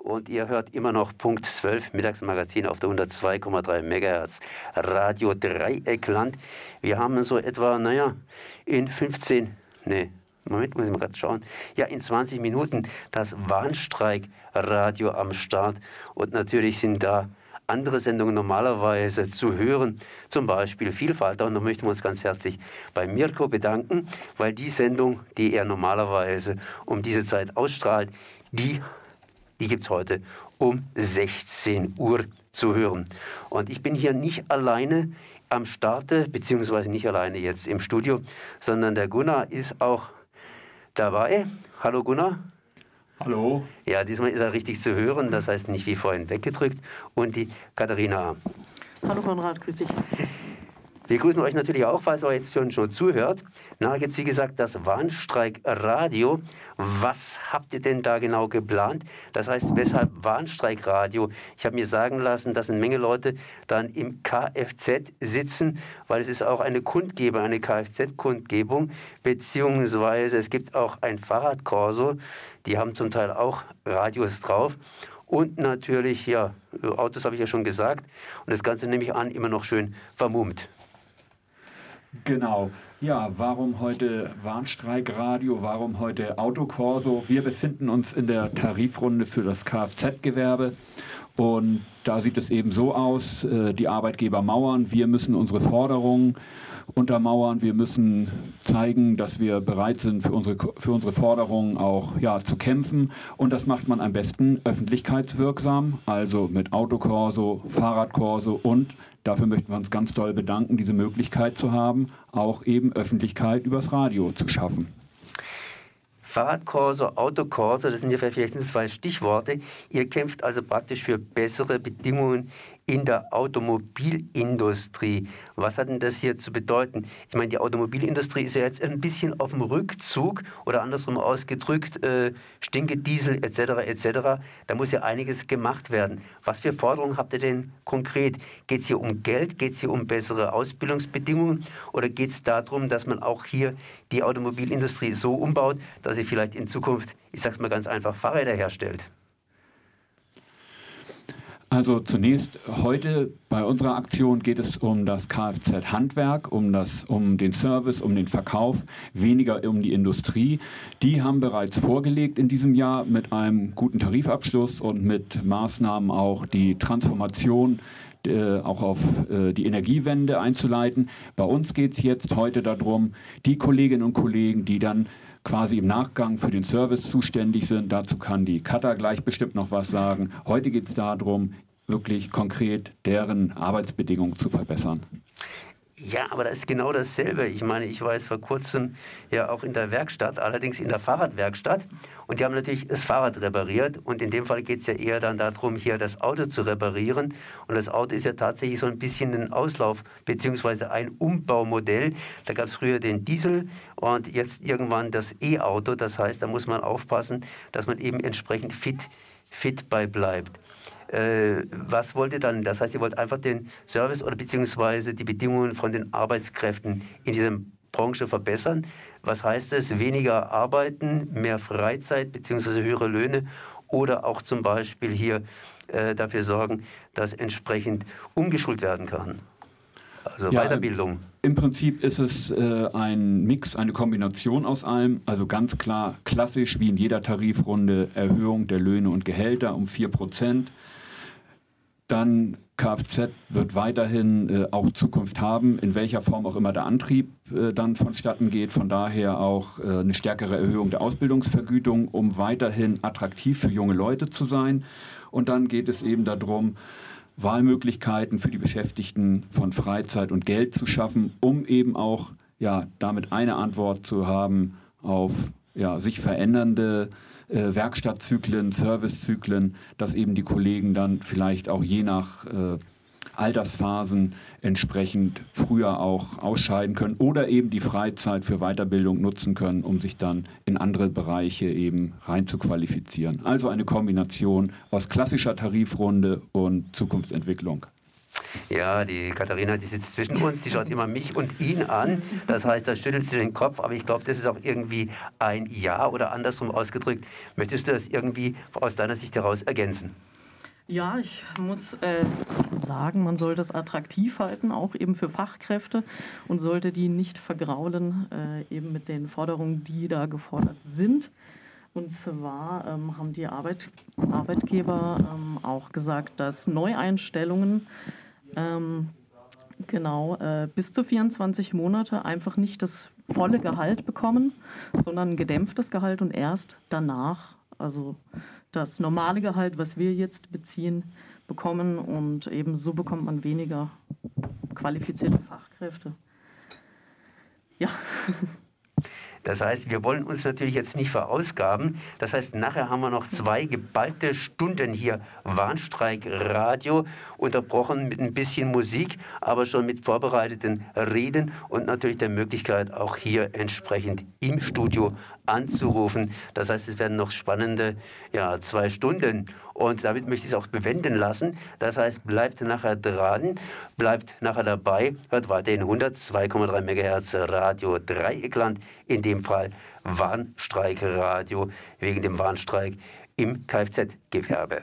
und ihr hört immer noch Punkt 12 Mittagsmagazin auf der 102,3 MHz Radio Dreieckland. Wir haben so etwa, naja, in 15, nee, Moment, muss ich mal gerade schauen. Ja, in 20 Minuten das Warnstreikradio am Start. Und natürlich sind da andere Sendungen normalerweise zu hören, zum Beispiel Vielfalt. Und da möchten wir uns ganz herzlich bei Mirko bedanken, weil die Sendung, die er normalerweise um diese Zeit ausstrahlt, die, die gibt es heute um 16 Uhr zu hören. Und ich bin hier nicht alleine am Starte, beziehungsweise nicht alleine jetzt im Studio, sondern der Gunnar ist auch dabei. Hallo Gunnar. Hallo. Ja, diesmal ist er richtig zu hören, das heißt nicht wie vorhin weggedrückt. Und die Katharina. Hallo Konrad, grüß dich. Wir grüßen euch natürlich auch, falls ihr jetzt schon, schon zuhört. Na, jetzt wie gesagt das Warnstreikradio. Was habt ihr denn da genau geplant? Das heißt, weshalb Warnstreikradio? Ich habe mir sagen lassen, dass eine Menge Leute dann im Kfz sitzen, weil es ist auch eine Kundgebung, eine Kfz-Kundgebung, beziehungsweise es gibt auch ein Fahrradkorso. Die haben zum Teil auch Radios drauf. Und natürlich, ja, Autos habe ich ja schon gesagt. Und das Ganze nehme ich an, immer noch schön vermummt. Genau. Ja, warum heute Warnstreikradio? Warum heute Autokorso? Wir befinden uns in der Tarifrunde für das Kfz-Gewerbe. Und da sieht es eben so aus, äh, die Arbeitgeber mauern, wir müssen unsere Forderungen untermauern, wir müssen zeigen, dass wir bereit sind, für unsere, für unsere Forderungen auch ja, zu kämpfen. Und das macht man am besten öffentlichkeitswirksam, also mit Autokorso, Fahrradkorso und Dafür möchten wir uns ganz doll bedanken, diese Möglichkeit zu haben, auch eben Öffentlichkeit übers Radio zu schaffen. Fahrradkorso, Autokorso, das sind ja vielleicht zwei Stichworte. Ihr kämpft also praktisch für bessere Bedingungen in der Automobilindustrie. Was hat denn das hier zu bedeuten? Ich meine, die Automobilindustrie ist ja jetzt ein bisschen auf dem Rückzug oder andersrum ausgedrückt, äh, Stinke, Diesel etc. etc. Da muss ja einiges gemacht werden. Was für Forderungen habt ihr denn konkret? Geht es hier um Geld? Geht es hier um bessere Ausbildungsbedingungen? Oder geht es darum, dass man auch hier die Automobilindustrie so umbaut, dass sie vielleicht in Zukunft, ich sage es mal ganz einfach, Fahrräder herstellt? Also zunächst heute bei unserer Aktion geht es um das Kfz-Handwerk, um, um den Service, um den Verkauf, weniger um die Industrie. Die haben bereits vorgelegt in diesem Jahr mit einem guten Tarifabschluss und mit Maßnahmen auch die Transformation äh, auch auf äh, die Energiewende einzuleiten. Bei uns geht es jetzt heute darum, die Kolleginnen und Kollegen, die dann quasi im Nachgang für den Service zuständig sind. Dazu kann die Kata gleich bestimmt noch was sagen. Heute geht es darum, wirklich konkret deren Arbeitsbedingungen zu verbessern. Ja, aber das ist genau dasselbe. Ich meine, ich war jetzt vor kurzem ja auch in der Werkstatt, allerdings in der Fahrradwerkstatt. Und die haben natürlich das Fahrrad repariert. Und in dem Fall geht es ja eher dann darum, hier das Auto zu reparieren. Und das Auto ist ja tatsächlich so ein bisschen ein Auslauf bzw. ein Umbaumodell. Da gab es früher den Diesel und jetzt irgendwann das E-Auto. Das heißt, da muss man aufpassen, dass man eben entsprechend fit, fit bei bleibt. Äh, was wollt ihr dann? Das heißt, ihr wollt einfach den Service oder beziehungsweise die Bedingungen von den Arbeitskräften in dieser Branche verbessern. Was heißt es? Weniger arbeiten, mehr Freizeit beziehungsweise höhere Löhne oder auch zum Beispiel hier äh, dafür sorgen, dass entsprechend umgeschult werden kann. Also ja, Weiterbildung. Im Prinzip ist es äh, ein Mix, eine Kombination aus allem. Also ganz klar klassisch wie in jeder Tarifrunde Erhöhung der Löhne und Gehälter um 4 Prozent. Dann Kfz wird weiterhin äh, auch Zukunft haben, in welcher Form auch immer der Antrieb äh, dann vonstatten geht. Von daher auch äh, eine stärkere Erhöhung der Ausbildungsvergütung, um weiterhin attraktiv für junge Leute zu sein. Und dann geht es eben darum, Wahlmöglichkeiten für die Beschäftigten von Freizeit und Geld zu schaffen, um eben auch ja, damit eine Antwort zu haben auf ja, sich verändernde äh, Werkstattzyklen, Servicezyklen, dass eben die Kollegen dann vielleicht auch je nach äh, Altersphasen entsprechend früher auch ausscheiden können oder eben die Freizeit für Weiterbildung nutzen können, um sich dann in andere Bereiche eben reinzuqualifizieren. Also eine Kombination aus klassischer Tarifrunde und Zukunftsentwicklung. Ja, die Katharina, die sitzt zwischen uns, die schaut immer mich und ihn an. Das heißt, da schüttelt sie den Kopf, aber ich glaube, das ist auch irgendwie ein Ja oder andersrum ausgedrückt. Möchtest du das irgendwie aus deiner Sicht heraus ergänzen? Ja, ich muss äh, sagen, man soll das attraktiv halten, auch eben für Fachkräfte und sollte die nicht vergraulen, äh, eben mit den Forderungen, die da gefordert sind. Und zwar ähm, haben die Arbeit, Arbeitgeber ähm, auch gesagt, dass Neueinstellungen ähm, genau äh, bis zu 24 Monate einfach nicht das volle Gehalt bekommen, sondern ein gedämpftes Gehalt und erst danach, also das normale Gehalt, was wir jetzt beziehen, bekommen und eben so bekommt man weniger qualifizierte Fachkräfte. Ja. Das heißt, wir wollen uns natürlich jetzt nicht verausgaben. Das heißt, nachher haben wir noch zwei geballte Stunden hier Warnstreikradio, unterbrochen mit ein bisschen Musik, aber schon mit vorbereiteten Reden und natürlich der Möglichkeit, auch hier entsprechend im Studio anzurufen. Das heißt, es werden noch spannende ja, zwei Stunden. Und damit möchte ich es auch bewenden lassen. Das heißt, bleibt nachher dran, bleibt nachher dabei, hört weiterhin 102,3 MHz Radio Dreieckland, in dem Fall Warnstreikradio wegen dem Warnstreik im Kfz-Gewerbe.